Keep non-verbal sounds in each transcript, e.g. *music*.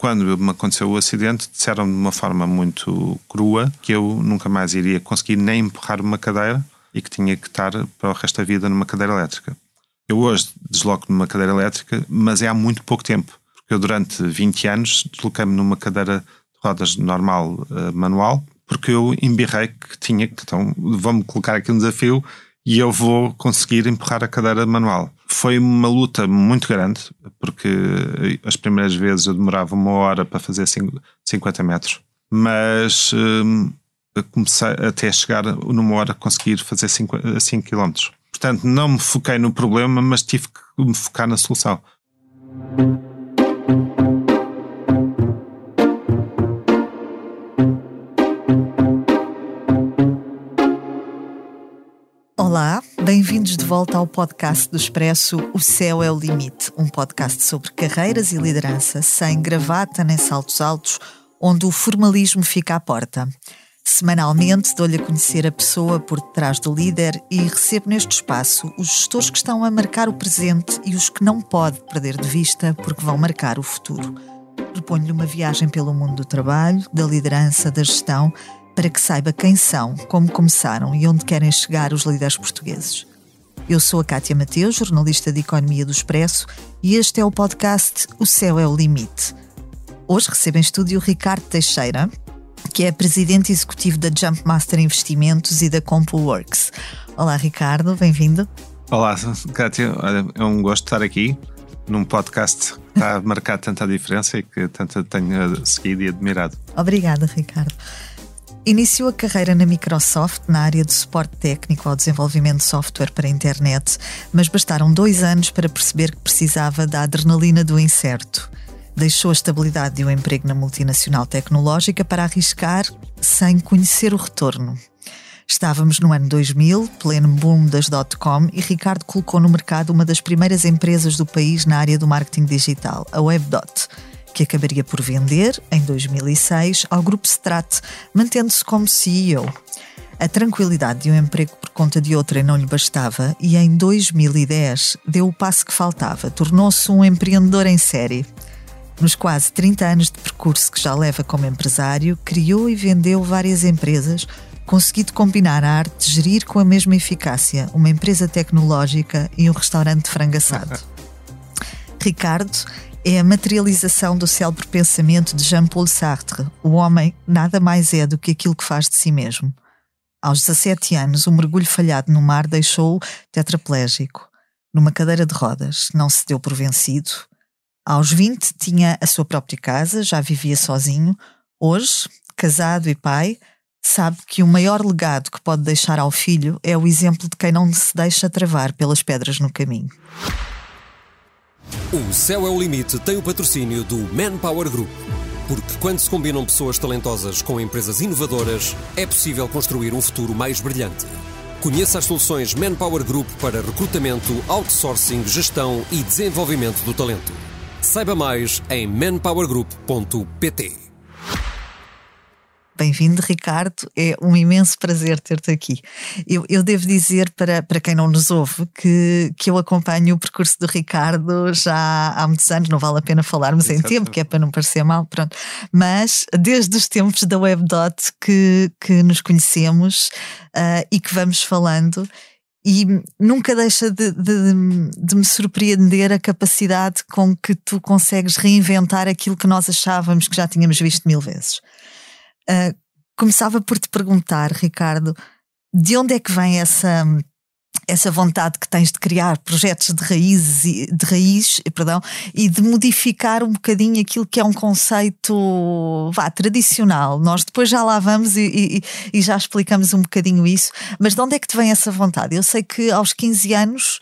quando me aconteceu o acidente, disseram de uma forma muito crua que eu nunca mais iria conseguir nem empurrar uma cadeira e que tinha que estar para o resto da vida numa cadeira elétrica. Eu hoje desloco numa cadeira elétrica, mas é há muito pouco tempo, porque eu durante 20 anos desloquei-me numa cadeira de rodas normal, uh, manual, porque eu embirrei que tinha que, então, vamos colocar aqui um desafio e eu vou conseguir empurrar a cadeira manual. Foi uma luta muito grande, porque as primeiras vezes eu demorava uma hora para fazer 50 metros, mas hum, comecei até chegar numa hora a conseguir fazer 5, 5 km. Portanto, não me foquei no problema, mas tive que me focar na solução. Bem-vindos de volta ao podcast do Expresso O Céu é o Limite, um podcast sobre carreiras e liderança, sem gravata nem saltos altos, onde o formalismo fica à porta. Semanalmente dou-lhe a conhecer a pessoa por detrás do líder e recebo neste espaço os gestores que estão a marcar o presente e os que não pode perder de vista porque vão marcar o futuro. Proponho-lhe uma viagem pelo mundo do trabalho, da liderança, da gestão para que saiba quem são, como começaram e onde querem chegar os líderes portugueses. Eu sou a Cátia Mateus, jornalista de Economia do Expresso, e este é o podcast O Céu é o Limite. Hoje recebo em estúdio Ricardo Teixeira, que é presidente executivo da Jumpmaster Investimentos e da CompuWorks. Olá, Ricardo, bem-vindo. Olá, Cátia, é um gosto estar aqui num podcast que está a marcar tanta diferença e que tanto tenho seguido e admirado. Obrigada, Ricardo. Iniciou a carreira na Microsoft na área de suporte técnico ao desenvolvimento de software para a internet, mas bastaram dois anos para perceber que precisava da adrenalina do incerto. Deixou a estabilidade de um emprego na multinacional tecnológica para arriscar sem conhecer o retorno. Estávamos no ano 2000, pleno boom das dot-com, e Ricardo colocou no mercado uma das primeiras empresas do país na área do marketing digital, a WebDot que acabaria por vender, em 2006, ao Grupo Strat, mantendo-se como CEO. A tranquilidade de um emprego por conta de outra não lhe bastava e em 2010 deu o passo que faltava, tornou-se um empreendedor em série. Nos quase 30 anos de percurso que já leva como empresário, criou e vendeu várias empresas, conseguindo combinar a arte de gerir com a mesma eficácia uma empresa tecnológica e um restaurante frango assado. *laughs* Ricardo é a materialização do célebre pensamento de Jean-Paul Sartre: o homem nada mais é do que aquilo que faz de si mesmo. Aos 17 anos, um mergulho falhado no mar deixou-o tetraplégico. Numa cadeira de rodas, não se deu por vencido. Aos 20, tinha a sua própria casa, já vivia sozinho. Hoje, casado e pai, sabe que o maior legado que pode deixar ao filho é o exemplo de quem não se deixa travar pelas pedras no caminho. O Céu é o Limite tem o patrocínio do Manpower Group. Porque quando se combinam pessoas talentosas com empresas inovadoras, é possível construir um futuro mais brilhante. Conheça as soluções Manpower Group para recrutamento, outsourcing, gestão e desenvolvimento do talento. Saiba mais em manpowergroup.pt. Bem-vindo, Ricardo. É um imenso prazer ter-te aqui. Eu, eu, devo dizer para, para quem não nos ouve que, que eu acompanho o percurso do Ricardo já há muitos anos, não vale a pena falarmos em tempo, que é para não parecer mal, pronto. Mas desde os tempos da WebDot que, que nos conhecemos uh, e que vamos falando, e nunca deixa de, de, de, me surpreender a capacidade com que tu consegues reinventar aquilo que nós achávamos que já tínhamos visto mil vezes. Uh, começava por te perguntar, Ricardo, de onde é que vem essa essa vontade que tens de criar projetos de raízes de raiz, perdão, e de modificar um bocadinho aquilo que é um conceito vá, tradicional. Nós depois já lá vamos e, e, e, já explicamos um bocadinho isso, mas de onde é que te vem essa vontade? Eu sei que aos 15 anos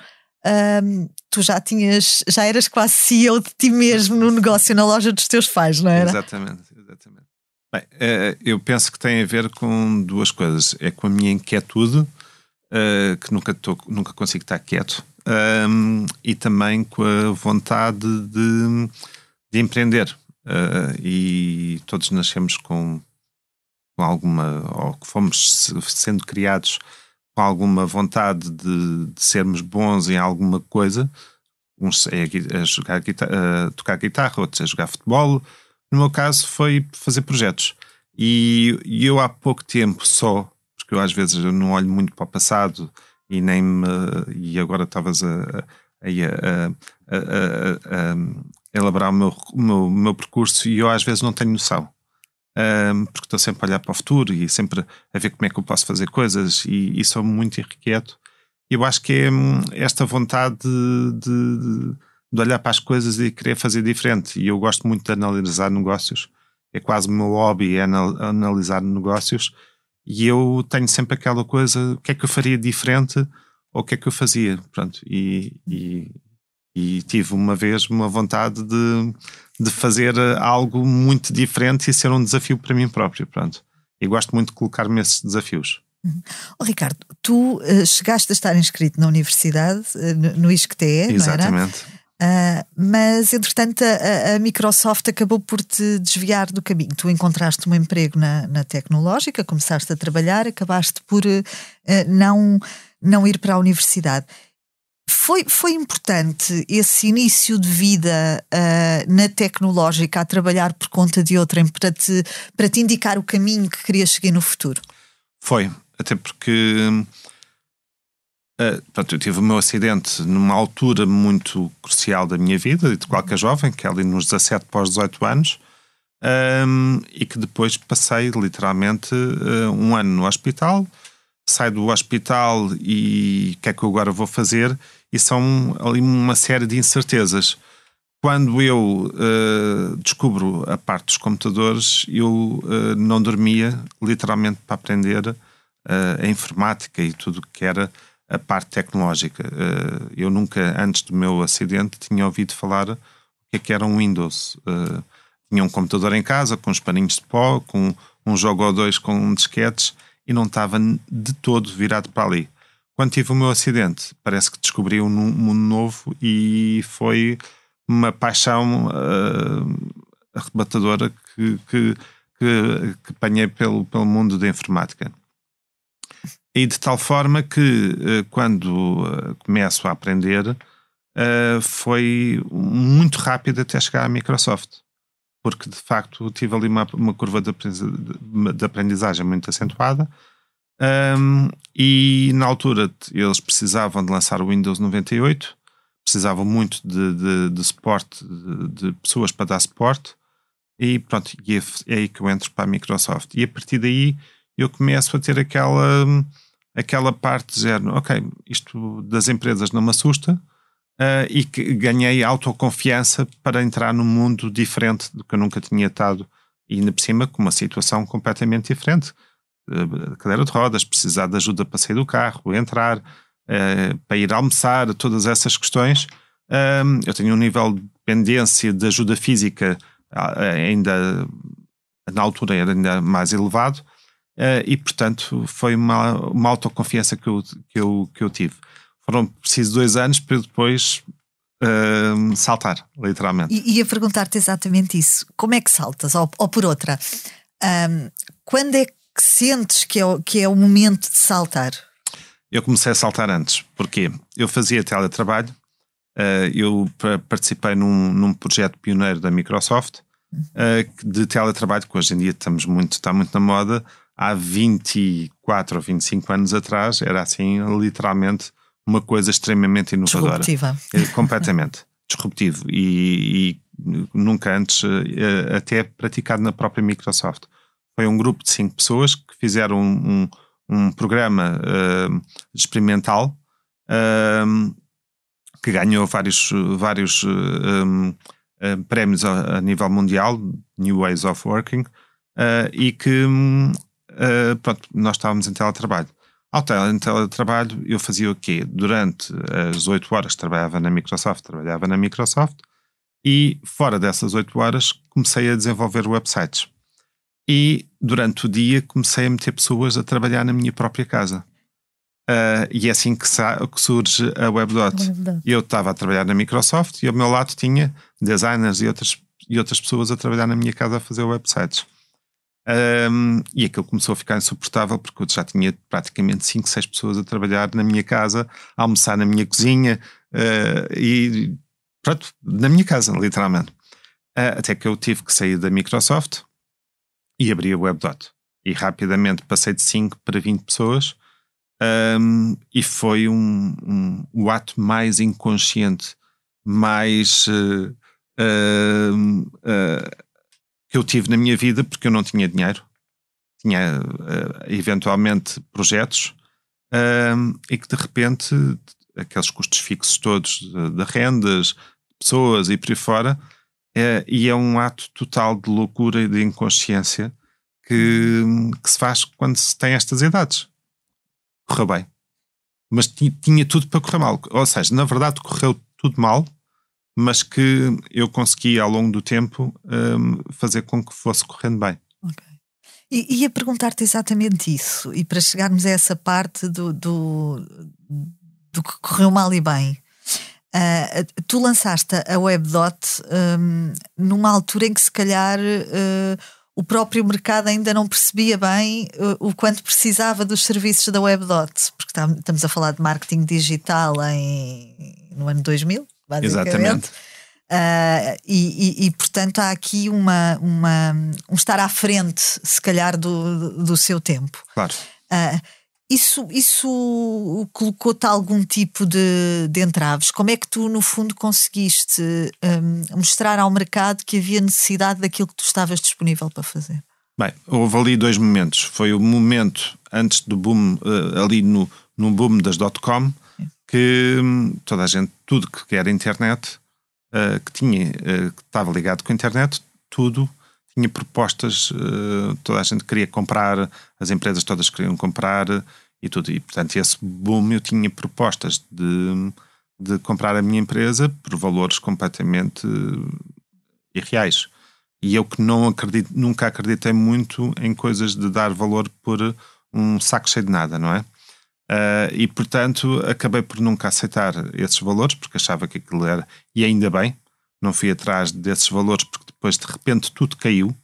hum, tu já tinhas, já eras quase CEO de ti mesmo no negócio na loja dos teus pais, não era? Exatamente, exatamente. Bem, eh, eu penso que tem a ver com duas coisas. É com a minha inquietude, eh, que nunca, tô, nunca consigo estar quieto, e também com a vontade de, de empreender. Eh, e todos nascemos com, com alguma, ou que fomos sendo criados com alguma vontade de, de sermos bons em alguma coisa. Uns é a, a jogar, a tocar guitarra, outros a jogar futebol, No meu caso foi fazer projetos. E, eu há pouco tempo só, porque eu às vezes não olho muito para o passado e nem me, e agora estavas a, a, a, a, elaborar o meu, o meu, meu percurso e eu às vezes não tenho noção. Um, porque estou sempre a olhar para o futuro e sempre a ver como é que eu posso fazer coisas e, e sou muito irrequieto. Eu acho que é hum, esta vontade de, de, de, olhar para as coisas e querer fazer diferente. E eu gosto muito de analisar negócios. É quase o meu hobby, é analisar negócios. E eu tenho sempre aquela coisa: o que é que eu faria diferente ou o que é que eu fazia? Pronto, e, e, e tive uma vez uma vontade de, de fazer eh, algo muito diferente e ser um desafio para mim próprio. Pronto. E gosto muito de colocar-me esses desafios. Uhum. Oh, Ricardo, tu uh, chegaste a estar inscrito na universidade, uh, no ISCTE, Exatamente. Uh, mas, entretanto, a, a, Microsoft acabou por te desviar do caminho. Tu encontraste um emprego na, na tecnológica, começaste a trabalhar, acabaste por não, não ir para a universidade. Foi, foi importante esse início de vida uh, na tecnológica, a trabalhar por conta de outrem, para te, para te indicar o caminho que querias seguir no futuro? Foi, até porque uh, pronto, eu tive o meu acidente numa altura muito crucial da minha vida e de qualquer jovem, que é ali nos 17 pós 18 anos, um, e que depois passei literalmente uh, um ano no hospital. Saio do hospital e o que é que eu agora vou fazer? e são ali uma série de incertezas. Quando eu uh, descubro a parte dos computadores, eu não dormia literalmente para aprender a informática e tudo o que era a parte tecnológica. eu nunca, antes do meu acidente, tinha ouvido falar o que, é que era um Windows. tinha um computador em casa com os paninhos de pó, com um jogo ou dois com disquetes e não estava de todo virado para ali. Quando tive o meu acidente, parece que descobri um mundo novo e foi uma paixão uh, arrebatadora que, que, que, que apanhei pelo, pelo mundo da informática. E de tal forma que, uh, quando uh, começo a aprender, foi muito rápido até chegar à Microsoft. Porque, de facto, tive ali uma, uma curva de aprendizagem muito acentuada e na altura eles precisavam de lançar o Windows 98, precisavam muito de, de, de suporte, de, de, pessoas para dar suporte, e pronto, e é, é aí que eu entro para a Microsoft. E a partir daí eu começo a ter aquela, aquela parte de género, ok, isto das empresas não me assusta, uh, e que ganhei autoconfiança para entrar num mundo diferente do que eu nunca tinha estado, e ainda por cima com uma situação completamente diferente eh, cadeira de rodas, precisar de ajuda para sair do carro, entrar, uh, para ir almoçar, todas essas questões. Um, eu tenho um nível de dependência de ajuda física ainda na altura era ainda mais elevado uh, e portanto foi uma, uma autoconfiança que eu, que, eu, que eu tive. Foram precisos dois anos para depois uh, saltar, literalmente. E ia perguntar-te exatamente isso. Como é que saltas? Ou, ou por outra, um, quando é que sentes que é, que é o momento de saltar? Eu comecei a saltar antes. Porquê? Eu fazia teletrabalho, uh, eu participei num, num projeto pioneiro da Microsoft uh, de teletrabalho, que hoje em dia estamos muito, está muito na moda. Há 24 ou 25 anos atrás era assim, literalmente, uma coisa extremamente inovadora. Disruptiva. É, completamente. *laughs* disruptivo. E, e nunca antes, uh, até praticado na própria Microsoft foi um grupo de cinco pessoas que fizeram um, um, um programa uh, experimental uh, que ganhou vários, vários uh, prémios a, a, nível mundial, New Ways of Working, e que pronto, nós estávamos em teletrabalho. Ao teletrabalho, eu fazia o quê? Durante as oito horas que trabalhava na Microsoft, trabalhava na Microsoft, e fora dessas oito horas comecei a desenvolver websites. E durante o dia comecei a meter pessoas a trabalhar na minha própria casa. Uh, e é assim que, que, surge a WebDot. Eu estava a trabalhar na Microsoft e ao meu lado tinha designers e outras, e outras pessoas a trabalhar na minha casa a fazer websites. Um, e aquilo começou a ficar insuportável porque eu já tinha praticamente 5, 6 pessoas a trabalhar na minha casa, a almoçar na minha cozinha uh, e pronto, na minha casa, literalmente. Uh, até que eu tive que sair da Microsoft e abri a WebDot. E rapidamente passei de 5 para 20 pessoas um, e foi um, um, o ato mais inconsciente, mais uh, que eu tive na minha vida, porque eu não tinha dinheiro, tinha eventualmente projetos, e que de repente aqueles custos fixos todos de rendas, pessoas e por aí fora, é, e é um ato total de loucura e de inconsciência que, que se faz quando se tem estas idades correu bem. Mas tinha tudo para correr mal. Ou seja, na verdade correu tudo mal, mas que eu consegui ao longo do tempo um, fazer com que fosse correndo bem. Ok. E ia perguntar-te exatamente isso, e para chegarmos a essa parte do, do, do que correu mal e bem. Uh, tu lançaste a WebDot um, numa altura em que se calhar uh, o próprio mercado ainda não percebia bem uh, o quanto precisava dos serviços da WebDot, porque estamos a falar de marketing digital em, no ano 2000, basicamente. Exatamente. Uh, e, e, e, portanto há aqui uma, uma, um estar à frente, se calhar, do, do seu tempo. Claro. Uh, isso, isso colocou-te algum tipo de, de entraves? Como é que tu, no fundo, conseguiste um, mostrar ao mercado que havia necessidade daquilo que tu estavas disponível para fazer? Bem, houve ali dois momentos. Foi o momento antes do boom, uh, ali no, no boom das dot-com, que um, toda a gente, tudo que era internet, uh, que tinha, uh, que estava ligado com a internet, tudo tinha propostas, uh, toda a gente queria comprar, as empresas todas queriam comprar e tudo. E, portanto, esse boom eu tinha propostas de, de comprar a minha empresa por valores completamente irreais. E eu que não acredito, nunca acreditei muito em coisas de dar valor por um saco cheio de nada, não é? Uh, e portanto acabei por nunca aceitar esses valores porque achava que aquilo era, e ainda bem, não fui atrás desses valores porque depois de repente tudo caiu,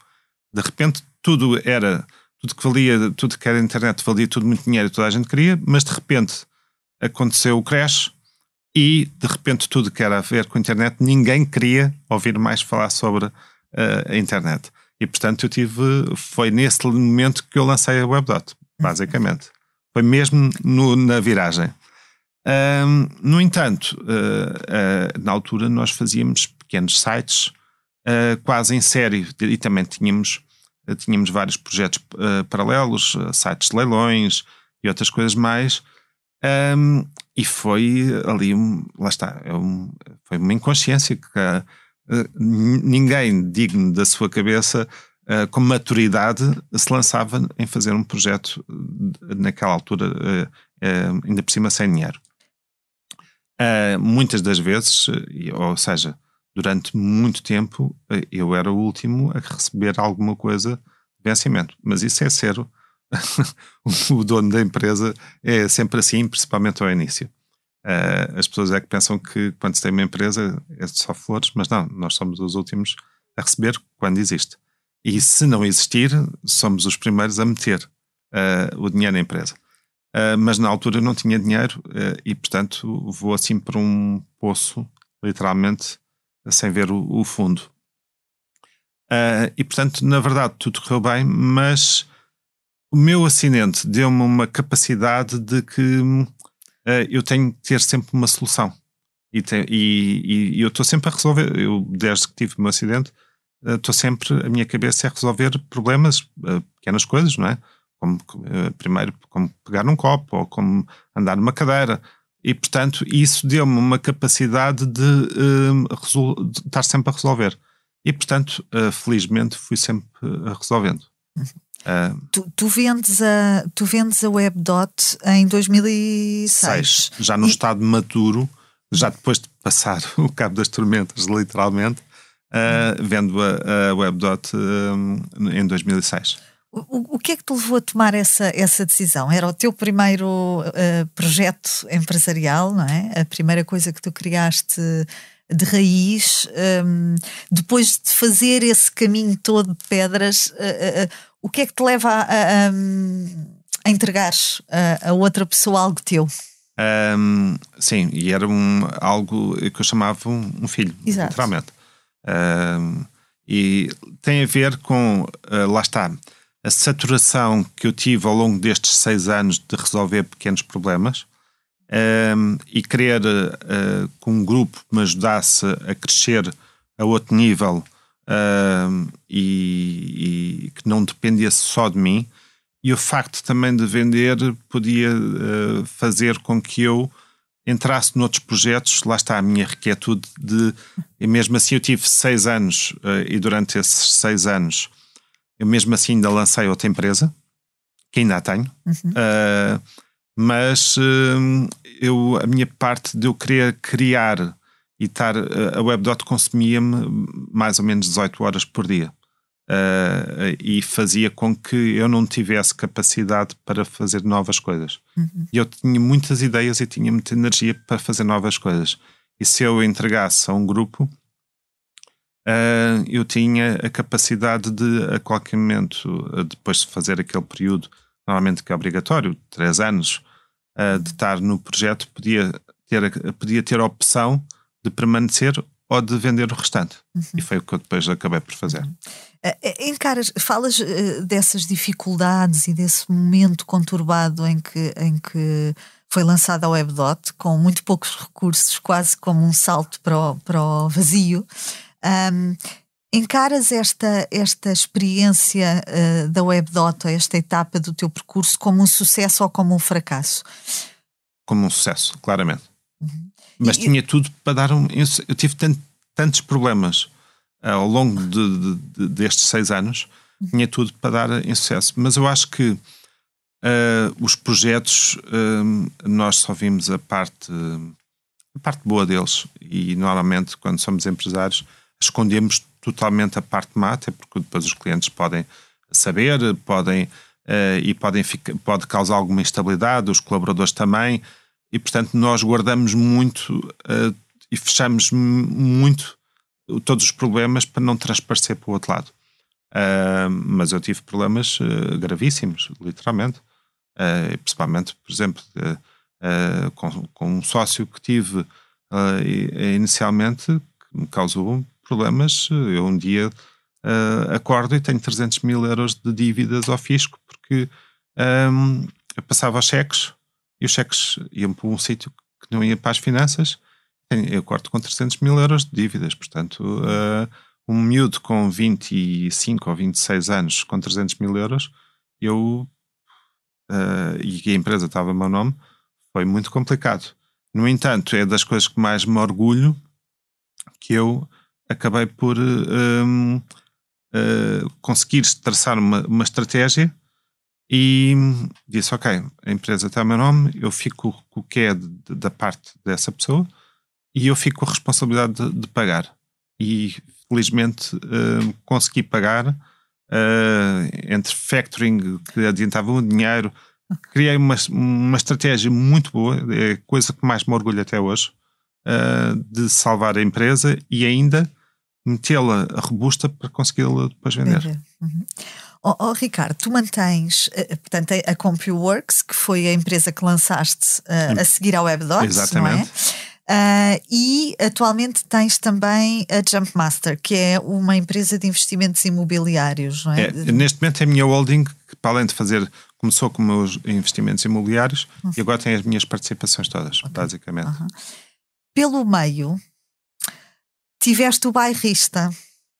de repente tudo era, tudo que valia, tudo que era internet valia tudo muito dinheiro e toda a gente queria, mas de repente aconteceu o crash e de repente tudo que era a ver com a internet ninguém queria ouvir mais falar sobre uh, a internet. E portanto eu tive, foi nesse momento que eu lancei a WebDot, basicamente. Foi mesmo no, na viragem. Um, no entanto, uh, uh, na altura nós fazíamos pequenos sites uh, quase em série e também tínhamos, tínhamos vários projetos paralelos, sites de leilões e outras coisas mais. Um, e foi ali, um, lá está, é um, foi uma inconsciência que ninguém digno da sua cabeça Uh, com maturidade, se lançava em fazer um projeto naquela altura, uh, uh, ainda por cima sem dinheiro. Muitas das vezes, ou seja, durante muito tempo, eu era o último a receber alguma coisa de vencimento. Mas isso é ser o *laughs* dono da empresa, é sempre assim, principalmente ao início. As pessoas é que pensam que quando se tem uma empresa é só flores, mas não, nós somos os últimos a receber quando existe. E se não existir, somos os primeiros a meter uh, o dinheiro na empresa. Uh, mas na altura não tinha dinheiro uh, e, portanto, vou assim para um poço, literalmente, sem ver o, o fundo. E, portanto, na verdade, tudo correu bem, mas o meu acidente deu-me uma capacidade de que eu tenho que ter sempre uma solução. E, te, e, e eu estou sempre a resolver. Eu, desde que tive o meu acidente, estou sempre, a minha cabeça é resolver problemas, pequenas coisas, não é? como uh, primeiro como pegar num copo ou como andar numa cadeira. E, portanto, isso deu-me uma capacidade de, uh, de, estar sempre a resolver. E, portanto, uh, felizmente fui sempre resolvendo. Tu, tu, vendes a, tu vendes a WebDot em 2006. Seis, já no e... estado maduro, já depois de passar *laughs* o cabo das tormentas, literalmente, vendo a, a WebDot em 2006. O, o, que é que te levou a tomar essa, essa decisão? Era o teu primeiro uh, projeto empresarial, não é? A primeira coisa que tu criaste de raiz. Um, depois de fazer esse caminho todo de pedras, uh, uh, o que é que te leva a, a, a entregares a, a, outra pessoa algo teu? Um, sim, e era um, algo que eu chamava um, um filho, Exato. literalmente. Um, E tem a ver com, uh, lá está, a saturação que eu tive ao longo destes seis anos de resolver pequenos problemas um, e querer uh, que um grupo me ajudasse a crescer a outro nível e, e, que não dependesse só de mim. E o facto também de vender podia uh, fazer com que eu entrasse noutros projetos. Lá está a minha requietude de. E mesmo assim, eu tive seis anos uh, e durante esses seis anos, eu mesmo assim ainda lancei outra empresa, que ainda a tenho. Uhum. Uh, mas eu, a minha parte de eu querer criar e estar. A WebDot consumia-me mais ou menos 18 horas por dia. Uh, e fazia com que eu não tivesse capacidade para fazer novas coisas. Uhum. Eu tinha muitas ideias e tinha muita energia para fazer novas coisas. E se eu entregasse a um grupo, uh, eu tinha a capacidade de, a qualquer momento, depois de fazer aquele período, normalmente que é obrigatório, três anos, uh, de estar no projeto, podia ter, podia ter a opção de permanecer ou de vender o restante. Uhum. E foi o que eu depois acabei por fazer. Uhum. Encaras, falas dessas dificuldades e desse momento conturbado em que, em que foi lançada a WebDot, com muito poucos recursos, quase como um salto para o, para o vazio. Um, encaras esta, esta experiência uh, da WebDot, esta etapa do teu percurso, como um sucesso ou como um fracasso? Como um sucesso, claramente. Mas e, tinha tudo para dar um. Eu tive tant, tantos problemas uh, ao longo de, de, de, destes seis anos, tinha tudo para dar em sucesso. Mas eu acho que uh, os projetos, uh, nós só vimos a parte, a parte boa deles. E normalmente, quando somos empresários, escondemos totalmente a parte má, até porque depois os clientes podem saber, podem. Uh, e podem ficar, pode causar alguma instabilidade, os colaboradores também, e portanto nós guardamos muito uh, e fechamos muito todos os problemas para não transparecer para o outro lado. Uh, mas eu tive problemas uh, gravíssimos, literalmente. Principalmente, por exemplo, com, com, um sócio que tive inicialmente que me causou problemas. Eu um dia acordo e tenho 300 mil euros de dívidas ao fisco porque um, eu passava os cheques e os cheques iam para um sítio que não ia para as finanças eu corto com 300 mil euros de dívidas, portanto, uh, um miúdo com 25 ou 26 anos com 300 mil euros, eu uh, e a empresa estava a meu nome, foi muito complicado. No entanto, é das coisas que mais me orgulho que eu acabei por uh, conseguir traçar uma, uma estratégia e disse: Ok, a empresa está a meu nome, eu fico com o que é de, de, da parte dessa pessoa e eu fico com a responsabilidade de, de pagar. E felizmente uh, consegui pagar uh, entre factoring, que adiantava o dinheiro. Criei uma, uma estratégia muito boa, é a coisa que mais me orgulho até hoje, uh, de salvar a empresa e ainda metê-la robusta para consegui-la depois vender. Uhum. Oh, oh, Ricardo, tu mantens, portanto, a CompuWorks, que foi a empresa que lançaste uh, a seguir ao WebDocs, Exatamente. não é? Uh, e atualmente tens também a Jumpmaster, que é uma empresa de investimentos imobiliários, não é? é neste momento é a minha holding, que para além de fazer, começou com meus investimentos imobiliários uhum. e agora tem as minhas participações todas, okay. basicamente. Uhum. Pelo meio, tiveste o bairrista.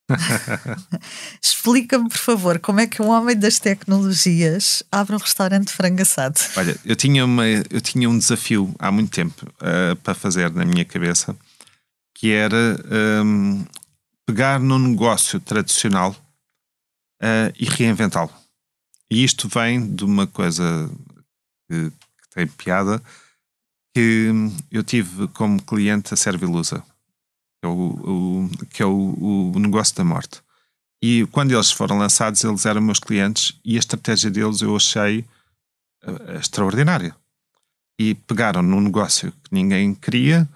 *laughs* Explica-me, por favor, como é que um homem das tecnologias abre um restaurante de frango assado? Olha, eu tinha, uma, eu tinha um desafio há muito tempo uh, para fazer na minha cabeça, que era um, pegar num negócio tradicional uh, e reinventá-lo. E isto vem de uma coisa que, que tem piada, que eu tive como cliente a Servilusa que é o, o que é o, o, negócio da morte. E quando eles foram lançados, eles eram meus clientes e a estratégia deles eu achei uh, extraordinária. E pegaram num negócio que ninguém queria,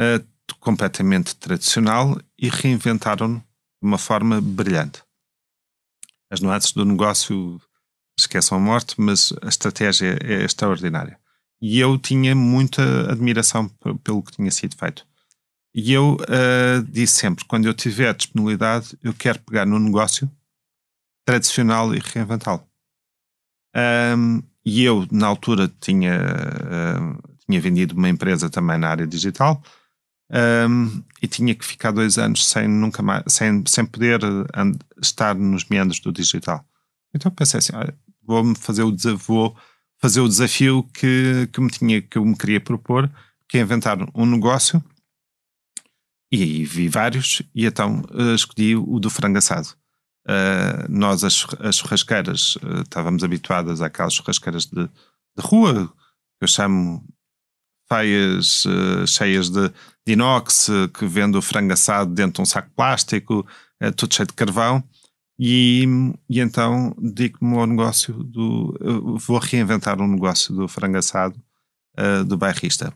uh, completamente tradicional, e reinventaram-no de uma forma brilhante. As nuances do negócio esqueçam a morte, mas a estratégia é extraordinária. E eu tinha muita admiração pelo que tinha sido feito. E eu uh, disse sempre: quando eu tiver disponibilidade, eu quero pegar no negócio tradicional e reinventá-lo. Um, e eu, na altura, tinha, uh, tinha vendido uma empresa também na área digital um, e tinha que ficar dois anos sem, nunca mais, sem, sem poder estar nos meandros do digital. Então pensei assim: vou fazer o, vou fazer o desafio que, que, me tinha, que eu me queria propor, que é inventar um negócio. E aí vi vários, e então uh, escolhi o do frango assado. Uh, nós, as, as churrasqueiras, uh, estávamos habituadas àquelas churrasqueiras de, de rua, que eu chamo feias cheias de, de inox, que vende o frango assado dentro de um saco plástico, tudo cheio de carvão. E, e então digo-me ao negócio do. Vou reinventar um negócio do frango assado do bairrista.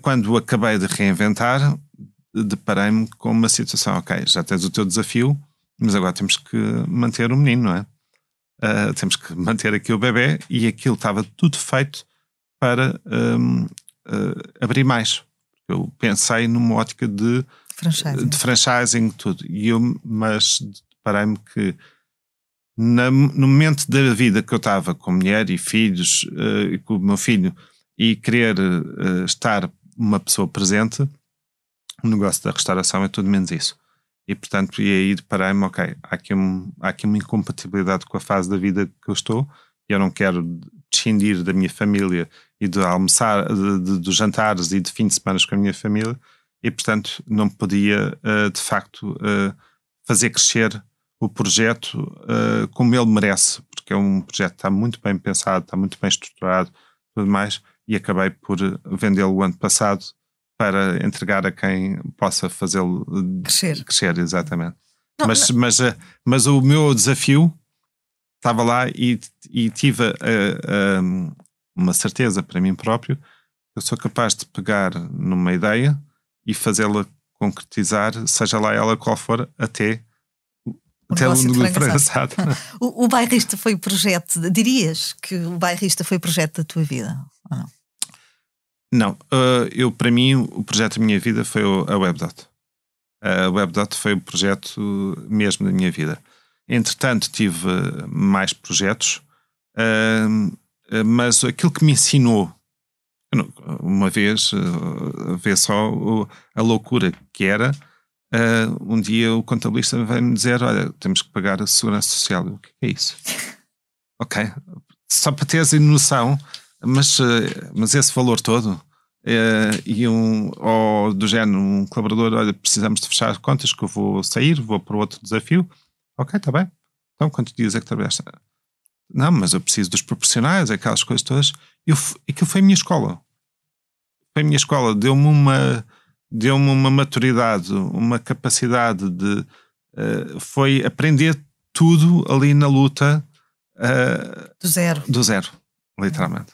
quando acabei de reinventar, deparei-me com uma situação: ok, já tens o teu desafio mas agora temos que manter o menino, não é? Uh, temos que *laughs* manter aqui o bebê e aquilo estava tudo feito para um, uh, ah, abrir mais. Eu pensei numa ótica de franchising, de franchising tudo. E eu, mas parei-me que na, no momento da vida que eu estava com mulher e filhos, uh, e com o meu filho, e querer estar uma pessoa presente, o negócio da restauração é tudo menos isso. E portanto, e aí deparei-me, ok, há aqui, um, há aqui uma incompatibilidade com a fase da vida que eu estou, e eu não quero descindir da minha família e de almoçar, de, de, dos jantares e de fim de semana com a minha família, e portanto não podia uh, de facto uh, fazer crescer o projeto uh, como ele merece, porque é um projeto que está muito bem pensado, está muito bem estruturado, tudo mais, e acabei por vendê-lo o ano passado para entregar a quem possa fazê-lo crescer. crescer exatamente. Não, mas, não. Mas, eh, mas o meu desafio estava lá e, e tive uma certeza para mim próprio que eu sou capaz de pegar numa ideia e fazê-la concretizar, seja lá ela qual for, até até o fracassado. *laughs* o, o bairrista foi o projeto, dirias que o bairrista foi o projeto da tua vida, ou não? Não, uh, eu para mim o projeto da minha vida foi a WebDot. A WebDot foi o projeto mesmo da minha vida. Entretanto, tive mais projetos, uh, mas aquilo que me ensinou, uma vez, uh, ver só a loucura que era, um dia o contabilista veio-me dizer: Olha, temos que pagar a segurança social. O que é isso? *laughs* ok, só para teres noção mas, eh, mas esse valor todo é, e um, ou do género, um colaborador, olha, precisamos de fechar contas que eu vou sair, vou para outro desafio. Ok, está bem. Então, quantos dias é que trabalhaste? Não, mas eu preciso dos proporcionais, aquelas coisas todas. Eu, aquilo foi a minha escola. Foi a minha escola. Deu-me uma, deu-me uma maturidade, uma capacidade de. Uh, foi aprender tudo ali na luta. Uh, do zero. Do zero, literalmente.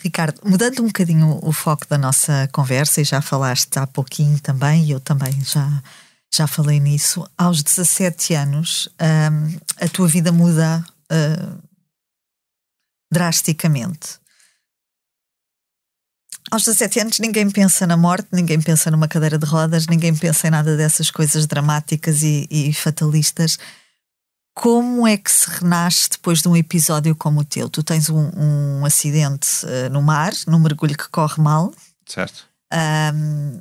Ricardo, mudando um bocadinho o foco da nossa conversa, e já falaste há pouquinho também, e eu também já, já falei nisso, aos 17 anos um, a tua vida muda uh, drasticamente. Aos 17 anos ninguém pensa na morte, ninguém pensa numa cadeira de rodas, ninguém pensa em nada dessas coisas dramáticas e, e fatalistas como é que se renasce depois de um episódio como o teu? Tu tens um, um acidente uh, no mar, num mergulho que corre mal. Certo. Um,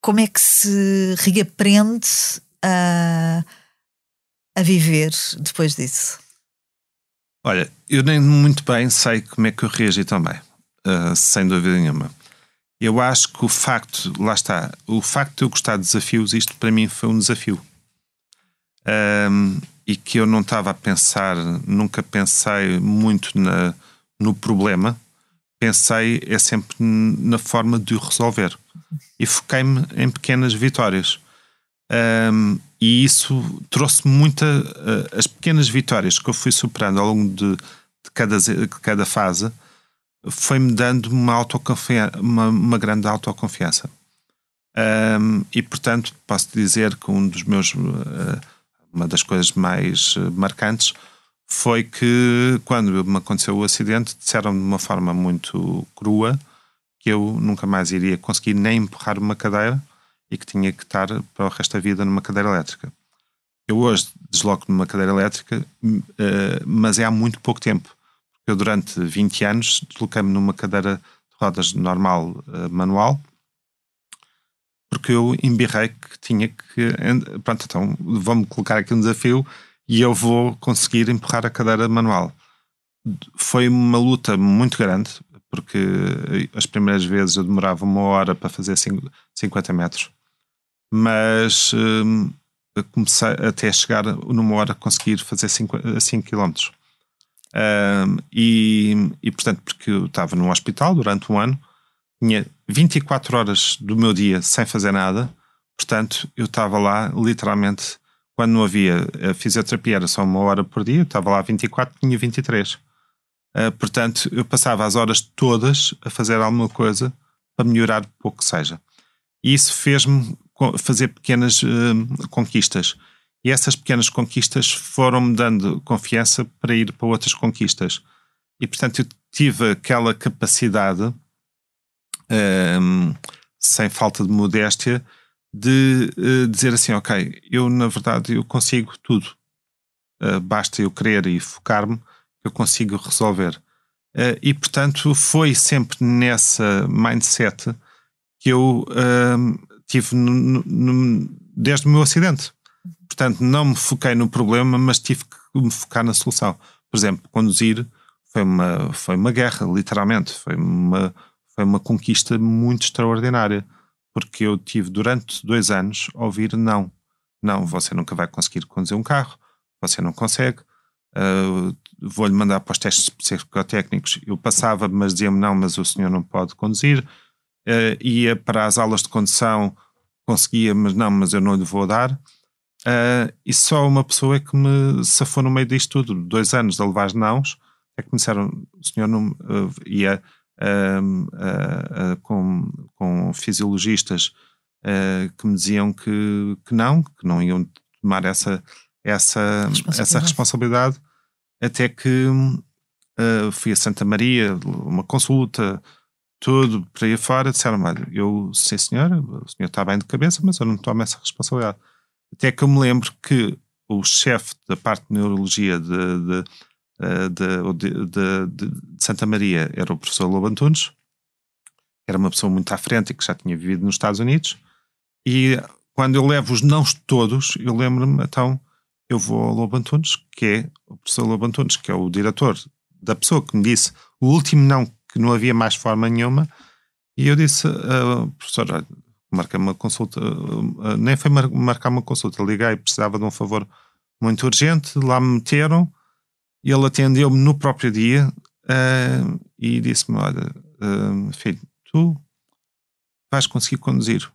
como é que se reaprende a, a viver depois disso? Olha, eu nem muito bem sei como é que eu reagi também, uh, sem dúvida nenhuma. Eu acho que o facto, lá está, o facto de eu gostar de desafios, isto para mim foi um desafio. Um, e que eu não estava a pensar, nunca pensei muito na, no problema, pensei é sempre na forma de o resolver. E foquei-me em pequenas vitórias. Um, e isso trouxe muita. Uh, as pequenas vitórias que eu fui superando ao longo de, de cada, de cada fase foi-me dando uma, autoconfiança, uma, uma grande autoconfiança. Um, e portanto, posso dizer que um dos meus. Uh, uma das coisas mais eh, marcantes foi que quando me aconteceu o acidente disseram de uma forma muito crua que eu nunca mais iria conseguir nem empurrar uma cadeira e que tinha que estar para o resto da vida numa cadeira elétrica. Eu hoje desloco numa cadeira elétrica, eh, mas é há muito pouco tempo. Eu, durante 20 anos, desloquei-me numa cadeira de rodas normal, eh, manual, porque eu embirrei que tinha que. Pronto, então vamos colocar aqui um desafio e eu vou conseguir empurrar a cadeira manual. Foi uma luta muito grande, porque as primeiras vezes eu demorava uma hora para fazer 50 metros, mas hum, comecei até chegar numa hora a conseguir fazer 5 km. Um, e, e, portanto, porque eu estava num hospital durante um ano, tinha 24 horas do meu dia sem fazer nada, portanto, eu estava lá literalmente, quando não havia a fisioterapia, era só uma hora por dia, eu estava lá 24, tinha 23. Uh, portanto, eu passava as horas todas a fazer alguma coisa para melhorar pouco que seja. E isso fez-me fazer pequenas uh, conquistas. E essas pequenas conquistas foram-me dando confiança para ir para outras conquistas. E, portanto, eu tive aquela capacidade um, sem falta de modéstia, de uh, dizer assim, ok, eu na verdade eu consigo tudo. Uh, basta eu querer e focar-me, eu consigo resolver. Uh, e portanto foi sempre nessa mindset que eu tive no, no, desde o meu acidente. Portanto, não me foquei no problema, mas tive que me focar na solução. Por exemplo, conduzir foi uma, foi uma guerra, literalmente. Foi uma, foi uma conquista muito extraordinária, porque eu tive durante dois anos a ouvir não. Não, você nunca vai conseguir conduzir um carro, você não consegue, uh, vou-lhe mandar para os testes psicotécnicos. Eu passava, mas dizia-me não, mas o senhor não pode conduzir. Uh, ia para as aulas de condução, conseguia, mas não, mas eu não lhe vou dar. Uh, e só uma pessoa é que me safou no meio disto tudo, dois anos de levar nãos, é que me disseram, o senhor não uh, ia com, com fisiologistas uh, que me diziam que, que não, que não iam tomar essa, essa, responsabilidade. essa responsabilidade, até que uh, fui a Santa Maria, uma consulta, tudo para aí fora, disseram olha, eu, sim senhor, o senhor está bem de cabeça, mas eu não tomo essa responsabilidade. Até que eu me lembro que o chefe da parte de neurologia de, de de, de, de, Santa Maria era o professor Lobo Antunes, era uma pessoa muito à frente e que já tinha vivido nos Estados Unidos. E quando eu levo os nãos todos, eu lembro-me, então, eu vou ao Lobo Antunes, que é o professor Lobo Antunes, que é o diretor da pessoa que me disse o último não, que não havia mais forma nenhuma. E eu disse, uh, professor, marca uma consulta, uh, nem foi mar marcar uma consulta, liguei, precisava de um favor muito urgente, lá me meteram, ele atendeu-me no próprio dia uh, e disse-me: Olha, uh, filho, tu vais conseguir conduzir.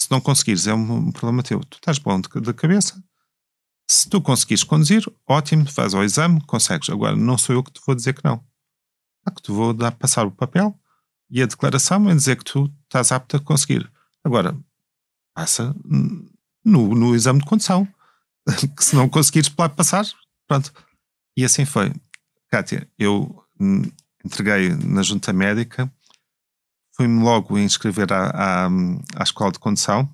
Se não conseguires, é um, um problema teu. Tu estás bom de, de, cabeça. Se tu conseguires conduzir, ótimo, faz o exame, consegues. Agora, não sou eu que te vou dizer que não. Que te vou dar, passar o papel e a declaração é dizer que tu estás apto a conseguir. Agora, passa no, no exame de condução. *laughs* que se não conseguires passar, pronto e assim foi. Kátia, eu hum, entreguei na junta médica, fui-me logo inscrever à, à, à escola de condução.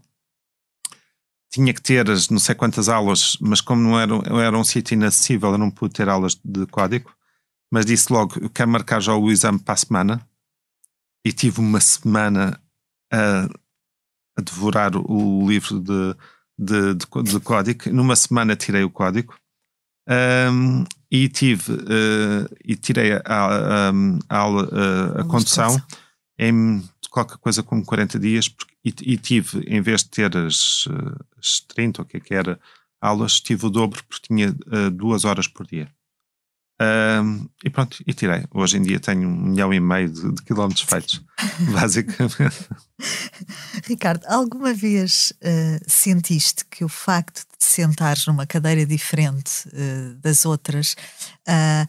Tinha que ter as não sei quantas aulas, mas como não era, era um sítio inacessível, eu não pude ter aulas de código. Mas disse logo: eu quero marcar já o exame para a semana. E tive uma semana a, a devorar o livro de, de, de, de código. Numa semana tirei o código. Um, e tive uh, e tirei a, a, a, a, a condução em qualquer coisa como 40 dias porque, e, e, tive, em vez de ter as, as 30 ou o que é que era aulas, tive o dobro porque tinha uh, duas horas por dia. Um, e pronto, e tirei. Hoje em dia tenho um milhão e meio de, de quilómetros feitos, *laughs* basicamente. Ricardo, alguma vez uh, sentiste que o facto de sentares numa cadeira diferente uh, das outras uh,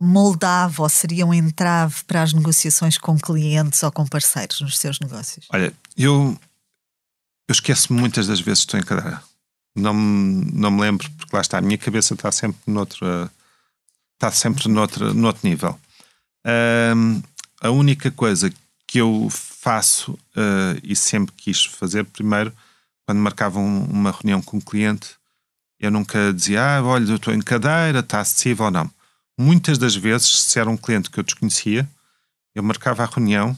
moldava ou seria um entrave para as negociações com clientes ou com parceiros nos seus negócios? Olha, eu, eu esqueço muitas das vezes que estou em cadeira. Não, não me lembro, porque lá está, a minha cabeça está sempre noutra está sempre noutro, noutro nível. Um, a única coisa que eu faço uh, e sempre quis fazer, primeiro, quando marcava um, uma reunião com um cliente, eu nunca dizia, ah, olha, eu estou em cadeira, está acessível ou não. Muitas das vezes, se era um cliente que eu desconhecia, eu marcava a reunião,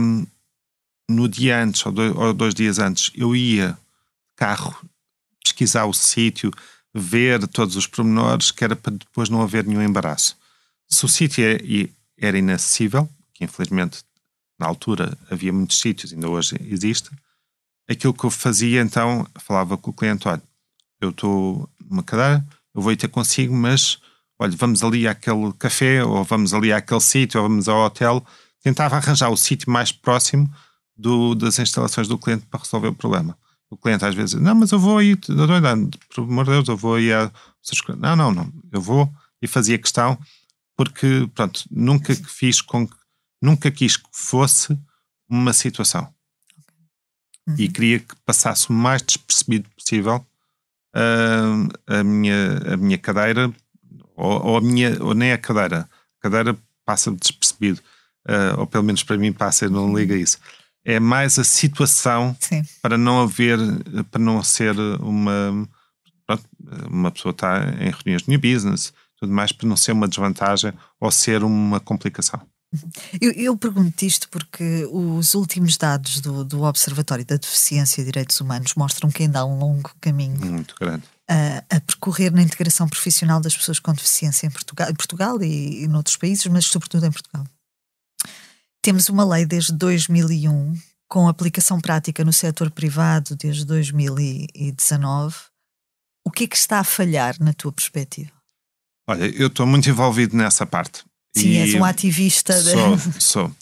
um, no dia antes ou dois, dias antes, eu ia de carro pesquisar o sítio, ver todos os pormenores, que era para depois não haver nenhum embaraço. Se o sítio é, era inacessível, que infelizmente na altura havia muitos sítios, ainda hoje existe, aquilo que eu fazia então, falava com o cliente, olha, eu estou numa cadeira, eu vou ir ter consigo, mas olha, vamos ali àquele café, ou vamos ali àquele sítio, ou vamos ao hotel, tentava arranjar o sítio mais próximo do, das instalações do cliente para resolver o problema. O cliente às vezes, não, mas eu vou aí, por amor de Deus, eu vou aí a. Não, não, não, eu vou e fazia questão, porque, pronto, nunca fiz com que, nunca quis que fosse uma situação. Uhum. E queria que passasse o mais despercebido possível uh, a, minha, a minha cadeira, ou, ou, a minha, ou nem a cadeira. A cadeira passa despercebido, uh, ou pelo menos para mim passa, não liga isso é mais a situação Sim. para não haver, para não ser uma. Uma pessoa está em reuniões de new business, tudo mais, para não ser uma desvantagem ou ser uma complicação. Eu, eu pergunto isto porque os últimos dados do, do Observatório da Deficiência e Direitos Humanos mostram que ainda há um longo caminho muito grande a, a percorrer na integração profissional das pessoas com deficiência em Portugal, em Portugal e, e noutros países, mas sobretudo em Portugal. Temos uma lei desde 2001, com aplicação prática no setor privado desde 2019. O que é que está a falhar na tua perspectiva? Olha, eu estou muito envolvido nessa parte. Sim, és um ativista. Sou, de... sou.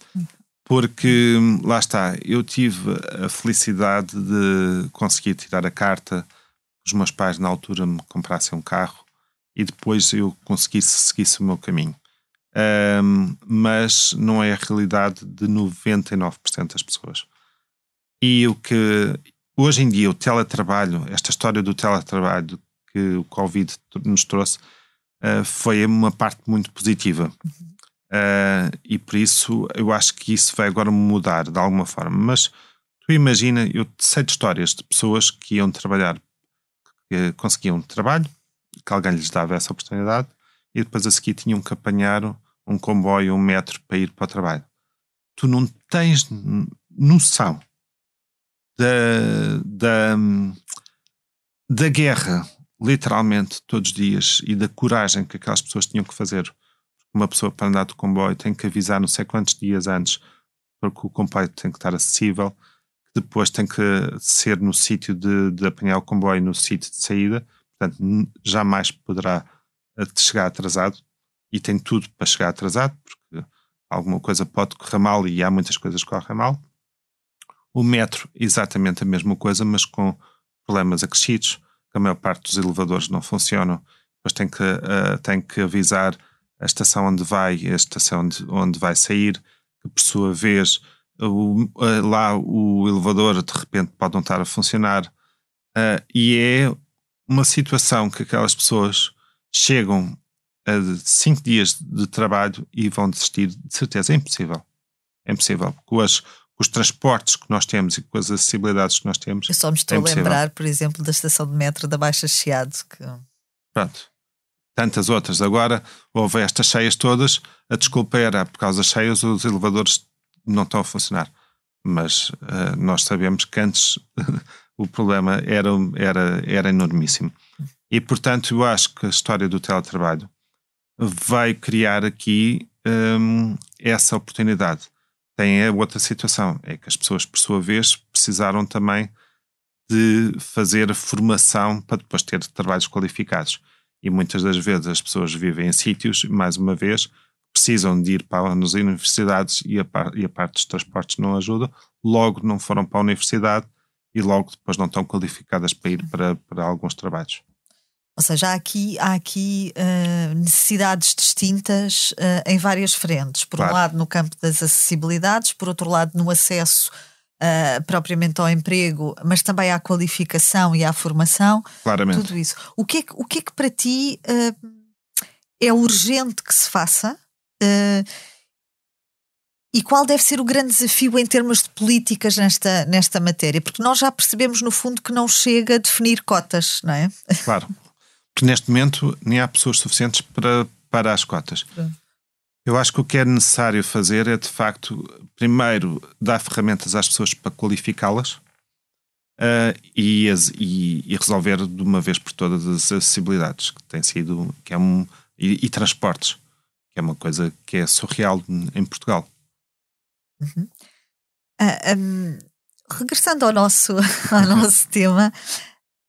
Porque, lá está, eu tive a felicidade de conseguir tirar a carta, os meus pais na altura me comprassem um carro e depois eu conseguisse seguir o meu caminho um, mas não é a realidade de 99% das pessoas. E o que hoje em dia o teletrabalho, esta história do teletrabalho que o Covid nos trouxe, uh, foi uma parte muito positiva. Uh, e por isso eu acho que isso vai agora mudar de alguma forma. Mas tu imagina, eu sei de histórias de pessoas que iam trabalhar, que conseguiam trabalho, que alguém lhes dava essa oportunidade, e depois a seguir tinham que apanhar um comboio, um metro para ir para o trabalho. Tu não tens noção da, da, da guerra, literalmente, todos os dias, e da coragem que aquelas pessoas tinham que fazer. Uma pessoa para andar de comboio tem que avisar não sei quantos dias antes, porque o comboio tem que estar acessível, depois tem que ser no sítio de, de apanhar o comboio, no sítio de saída, portanto, jamais poderá eh, chegar atrasado e tem tudo para chegar atrasado, porque alguma coisa pode correr mal e há muitas coisas que correm mal. O metro, exatamente a mesma coisa, mas com problemas acrescidos, a maior parte dos elevadores não funcionam, depois tem que, uh, tem que avisar a estação onde vai e a estação onde, onde vai sair, que por sua vez o, uh, lá o elevador de repente pode não estar a funcionar. Uh, e é uma situação que aquelas pessoas chegam cinco dias de trabalho e vão desistir, de certeza. É impossível. É impossível. Com, as, com os transportes que nós temos e com as acessibilidades que nós temos. Eu só me estou é a lembrar, por exemplo, da estação de metro da Baixa Chiado. Que... Pronto. Tantas outras. Agora houve estas cheias todas. A desculpa era por causa das cheias, os elevadores não estão a funcionar. Mas uh, nós sabemos que antes *laughs* o problema era, era, era enormíssimo. E, portanto, eu acho que a história do teletrabalho vai criar aqui hum, essa oportunidade. Tem a outra situação, é que as pessoas, por sua vez, precisaram também de fazer a formação para depois ter trabalhos qualificados. E muitas das vezes as pessoas vivem em sítios, mais uma vez, precisam de ir para as universidades e a, par, e a parte dos transportes não ajuda, logo não foram para a universidade e logo depois não estão qualificadas para ir para, para alguns trabalhos. Ou seja, há aqui, há aqui uh, necessidades distintas uh, em várias frentes. Por claro. um lado, no campo das acessibilidades, por outro lado, no acesso uh, propriamente ao emprego, mas também à qualificação e à formação. Claramente. Tudo isso. O que é que, o que, é que para ti é urgente que se faça? E qual deve ser o grande desafio em termos de políticas nesta, nesta matéria? Porque nós já percebemos, no fundo, que não chega a definir cotas, não é? Claro. *laughs* Porque neste momento nem há pessoas suficientes para, para as cotas. Eu acho que o que é necessário fazer é, de facto, primeiro, dar ferramentas às pessoas para qualificá-las uh, e, e, e, resolver de uma vez por todas as acessibilidades, que tem sido, que é um, e, e transportes, que é uma coisa que é surreal em Portugal. Uhum. Uh, ah, um, regressando ao nosso, *laughs* ao nosso tema,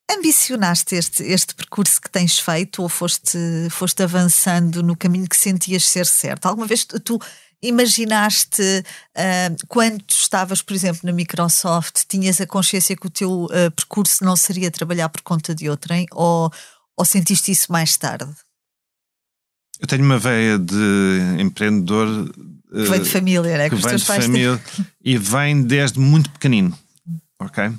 ambicionaste este, este percurso que tens feito ou foste, foste avançando no caminho que sentias ser certo? Alguma vez tu imaginaste uh, quando estavas, por exemplo, na Microsoft, tinhas a consciência que o teu uh, percurso não seria trabalhar por conta de outrem ou, ou sentiste isso mais tarde? Eu tenho uma veia de empreendedor que vem de família, né? Que, vem de família e vem desde muito pequenino, ok?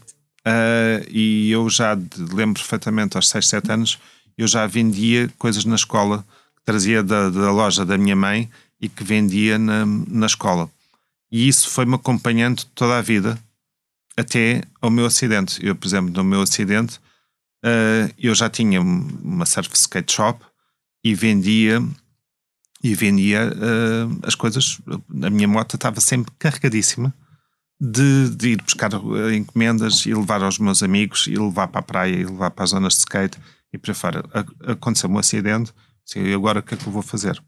Uh, e eu já lembro perfeitamente, aos 6, 7 anos, eu já vendia coisas na escola, que trazia da, da loja da minha mãe e que vendia na, na escola. E isso foi-me acompanhando toda a vida, até ao meu acidente. Eu, por exemplo, no meu acidente, uh, eu já tinha uma surf skate shop e vendia e vendia uh, as coisas. A minha moto estava sempre carregadíssima de, de, ir buscar eh, encomendas e levar aos meus amigos e levar para a praia e levar para as zonas de skate e para fora. Aconteceu um acidente, e agora o que é que eu vou fazer?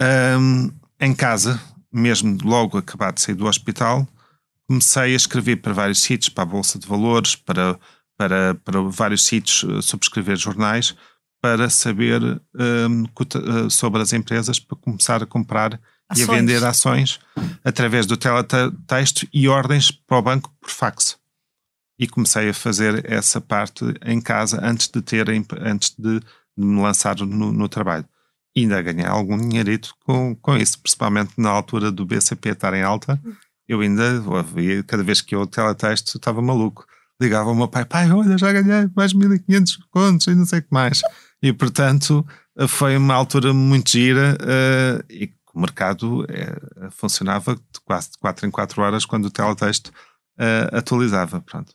Um, em casa, mesmo logo acabado de sair do hospital, comecei a escrever para vários sítios, para a Bolsa de Valores, para, para, para vários sítios, eh, subscrever jornais, para saber um, eh, sobre as empresas, para começar a comprar ações. e a vender ações através do teletexto e ordens para o banco por fax. E comecei a fazer essa parte em casa antes de ter, antes de, me lançar no, no, trabalho. E ainda ganhei algum dinheirito com, com isso, principalmente na altura do BCP estar em alta. Eu ainda, cada vez que eu teletexto, estava maluco. Ligava ao meu pai, pai, olha, já ganhei mais 1500 contos e não sei o que mais. E, portanto, foi uma altura muito gira uh, e o mercado é, funcionava de quase de 4 em 4 horas quando o teletexto uh, atualizava. Pronto.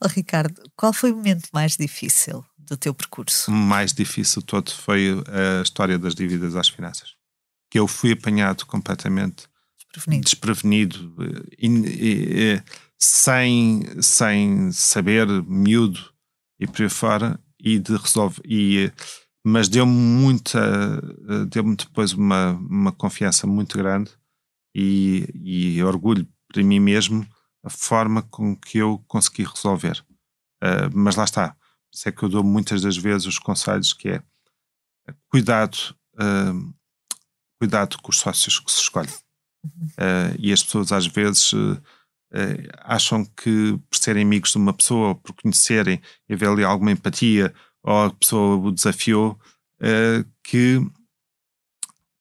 Oh, Ricardo, qual foi o momento mais difícil do teu percurso? O mais difícil todo foi a história das dívidas às finanças. Que eu fui apanhado completamente desprevenido, desprevenido e, e, e, sem, sem saber, miúdo e por aí fora, e de resolver. E, mas deu-me muita, deu-me depois uma, uma confiança muito grande e, e orgulho para mim mesmo a forma com que eu consegui resolver. Uh, mas lá está, isso é que eu dou muitas das vezes os conselhos que é cuidado, uh, cuidado com os sócios que se escolhem. Uh, e as pessoas às vezes acham que por serem amigos de uma pessoa, por conhecerem e haver ali alguma empatia, ou a pessoa o desafiou, uh, que,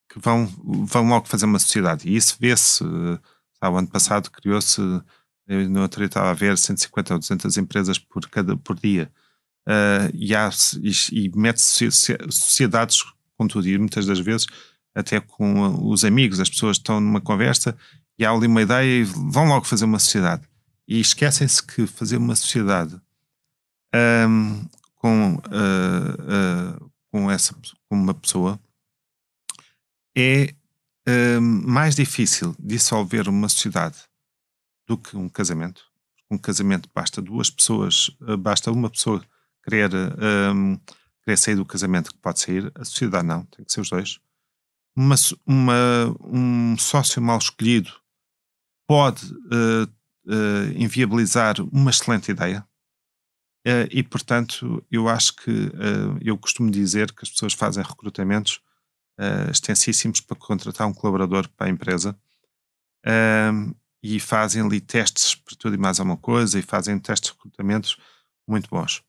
que vão, vão logo fazer uma sociedade. E isso vê-se. Uh, ano passado criou-se, no outro dia estava a ver, 150 ou 200 empresas por, cada, por dia. Uh, e, há, e, e mete-se sociedades com tudo, e muitas das vezes até com os amigos, as pessoas estão numa conversa e há ali uma ideia e vão logo fazer uma sociedade. E esquecem-se que fazer uma sociedade um, com, uh, uh, com, essa, com uma pessoa é um, mais difícil dissolver uma sociedade do que um casamento. Um casamento basta duas pessoas, uh, basta uma pessoa querer, um, querer sair do casamento que pode sair, a sociedade não, tem que ser os dois. Uma, uma, um sócio mal escolhido pode uh, uh, inviabilizar uma excelente ideia. Uh, e, portanto, eu acho que eu costumo dizer que as pessoas fazem recrutamentos extensíssimos para contratar um colaborador para a empresa e fazem ali testes para tudo e mais alguma coisa e fazem testes de recrutamentos muito bons.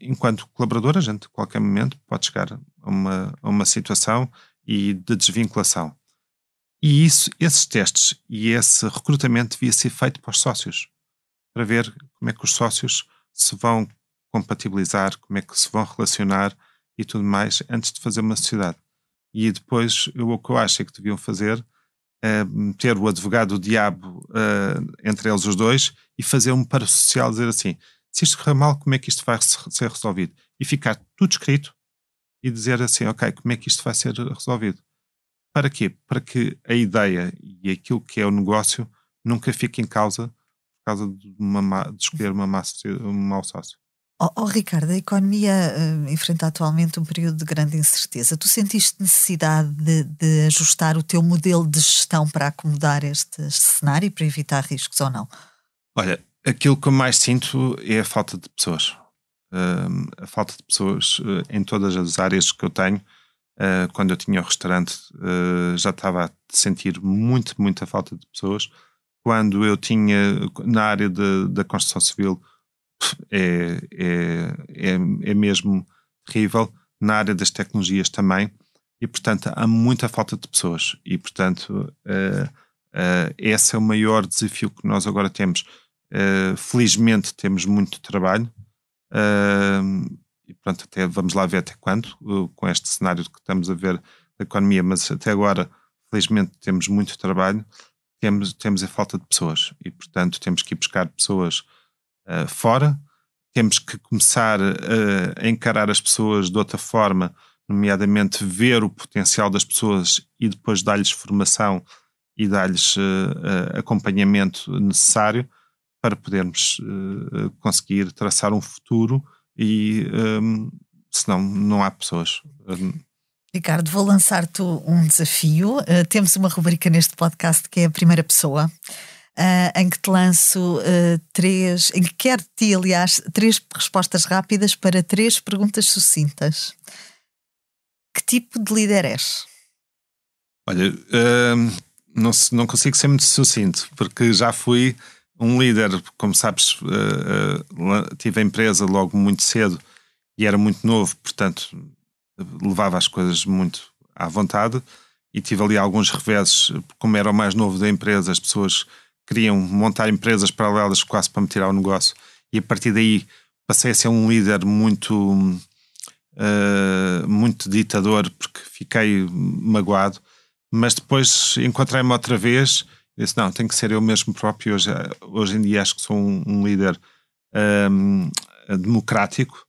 enquanto colaborador, a gente, a qualquer momento, pode chegar a uma, a uma situação e de desvinculação. E isso, esses testes e esse recrutamento devia ser feito para os sócios, para ver como é que os sócios se vão compatibilizar, como é que se vão relacionar e tudo mais antes de fazer uma sociedade. E depois, eu, o que eu acho é que deviam fazer uh, ter o advogado o diabo uh, entre eles os dois e fazer um social dizer assim: se isto correr mal, como é que isto vai ser resolvido? E ficar tudo escrito e dizer assim: ok, como é que isto vai ser resolvido? Para quê? Para que a ideia e aquilo que é o negócio nunca fique em causa causa de, uma, de escolher uma massa, um mau sócio. Oh, oh, Ricardo, a economia uh, enfrenta atualmente um período de grande incerteza. Tu sentiste necessidade de, de, ajustar o teu modelo de gestão para acomodar este cenário e para evitar riscos ou não? Olha, aquilo que eu mais sinto é a falta de pessoas. Uh, a falta de pessoas uh, em todas as áreas que eu tenho. Eh, quando eu tinha o restaurante, já estava a sentir muito, muita falta de pessoas. Quando eu tinha, na área de, da construção civil, é, é, é, é mesmo terrível. Na área das tecnologias também. E, portanto, há muita falta de pessoas. E, portanto, uh, uh, esse é o maior desafio que nós agora temos. Uh, felizmente, temos muito trabalho. e, pronto, até, vamos lá ver até quando, com este cenário que estamos a ver da economia, mas até agora, felizmente, temos muito trabalho. Temos, temos a falta de pessoas. E, portanto, temos que ir buscar pessoas uh, fora. Temos que começar uh, a encarar as pessoas de outra forma, nomeadamente ver o potencial das pessoas e depois dar-lhes formação e dar-lhes uh, acompanhamento necessário para podermos conseguir traçar um futuro e um, senão não há pessoas. Ricardo, vou lançar-te um desafio. Uh, temos uma rubrica neste podcast que é a primeira pessoa uh, em que te lanço uh, três, em que quero ti, aliás, três respostas rápidas para três perguntas sucintas. Que tipo de líder és? Olha, não, não consigo ser muito sucinto, porque já fui um líder, como sabes, tive a empresa logo muito cedo e era muito novo, portanto levava as coisas muito à vontade e tive ali alguns reveses, como era o mais novo da empresa, as pessoas queriam montar empresas paralelas quase para me tirar o negócio. E a partir daí passei a ser um líder muito, uh, muito ditador, porque fiquei magoado. Mas depois encontrei-me outra vez e disse: Não, tenho que ser eu mesmo próprio. Hoje, hoje em dia acho que sou um, um líder um, democrático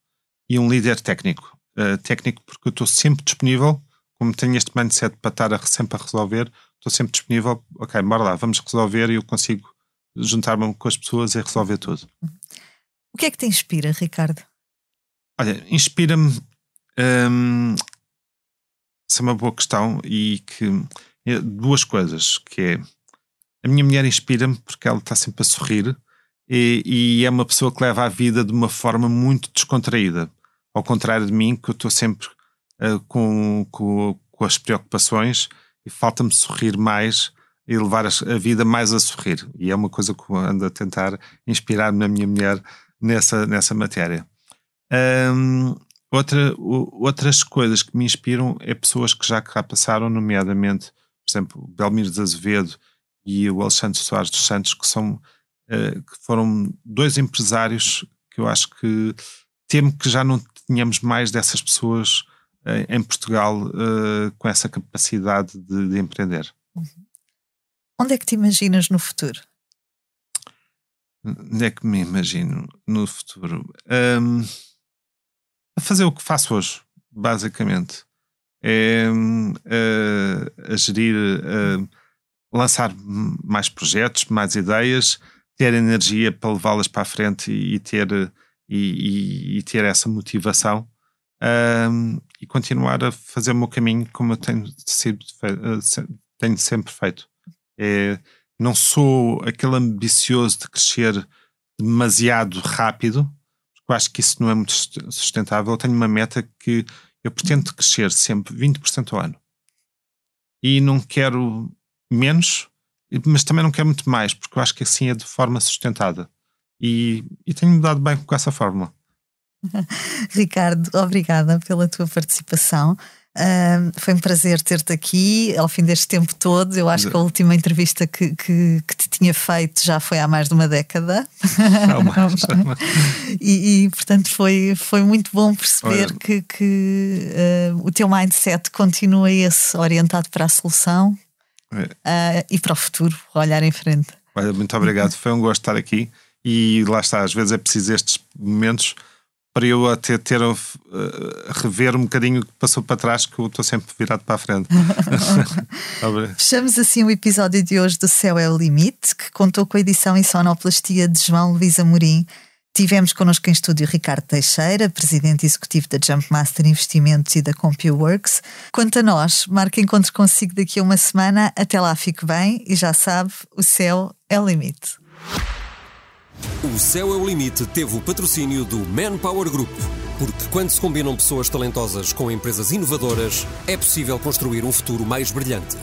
e um líder técnico. Uh, técnico porque eu estou sempre disponível, como tenho este mindset para estar a, sempre a resolver, estou sempre disponível, ok, bora lá, vamos resolver e eu consigo juntar-me com as pessoas e resolver tudo. O que é que te inspira, Ricardo? Olha, inspira-me. Hum, essa é uma boa questão e que é duas coisas, que é a minha mulher inspira-me porque ela está sempre a sorrir e, e, é uma pessoa que leva a vida de uma forma muito descontraída. Ao contrário de mim, que eu estou sempre uh, com, com, com as preocupações e falta-me sorrir mais e levar a vida mais a sorrir. E é uma coisa que ando a tentar inspirar-me na minha mulher nessa, nessa matéria. Um, outra, outras coisas que me inspiram é pessoas que já cá passaram, nomeadamente, por exemplo, Belmiro de Azevedo e o Alexandre Soares dos Santos, que, são, uh, que foram dois empresários que eu acho que temo que já não tenhamos mais dessas pessoas em Portugal uh, com essa capacidade de, de empreender. Uhum. Onde é que te imaginas no futuro? Onde é que me imagino no futuro? Um, a fazer o que faço hoje, basicamente. É uh, a gerir, uh, lançar mais projetos, mais ideias, ter energia para levá-las para a frente e, e ter, e, e, e, ter essa motivação um, e continuar a fazer o meu caminho como eu tenho, sido, eh, tenho sempre feito. É, não sou aquele ambicioso de crescer demasiado rápido, porque acho que isso não é muito sustentável. Eu tenho uma meta que eu pretendo crescer sempre 20% ao ano. E não quero menos, mas também não quero muito mais, porque eu acho que assim é de forma sustentada. E, e tenho-me dado bem com essa fórmula. *laughs* Ricardo, obrigada pela tua participação. Uh, foi um prazer ter-te aqui ao fim deste tempo todo. Eu acho que a última entrevista que, que, que te tinha feito já foi há mais de uma década. *laughs* *laughs* e, e, portanto foi, foi muito bom perceber Olha. que, que uh, o teu mindset continua esse orientado para a solução. uh, e para o futuro, olhar em frente. Olha, muito obrigado, foi um gosto estar aqui e lá está, às vezes é preciso estes momentos para eu até ter uh, rever um bocadinho o que passou para trás, que eu estou sempre virado para a frente. *laughs* Fechamos assim o episódio de hoje do Céu é o Limite, que contou com a edição em sonoplastia de João Luís Amorim. Tivemos connosco em estúdio Ricardo Teixeira, presidente executivo da Jumpmaster Investimentos e da CompuWorks. Quanto a nós, marca encontro consigo daqui a uma semana. Até lá, fique bem e já sabe, o céu é o limite. O Céu é o Limite teve o patrocínio do Manpower Group. Porque quando se combinam pessoas talentosas com empresas inovadoras, é possível construir um futuro mais brilhante.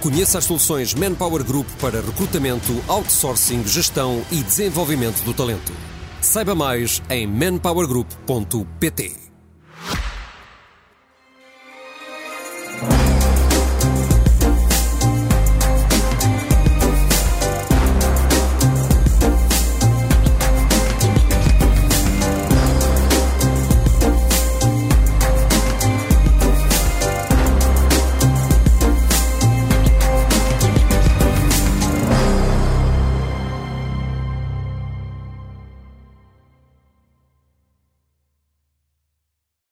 Conheça as soluções Manpower Group para recrutamento, outsourcing, gestão e desenvolvimento do talento. Saiba mais em manpowergroup.pt.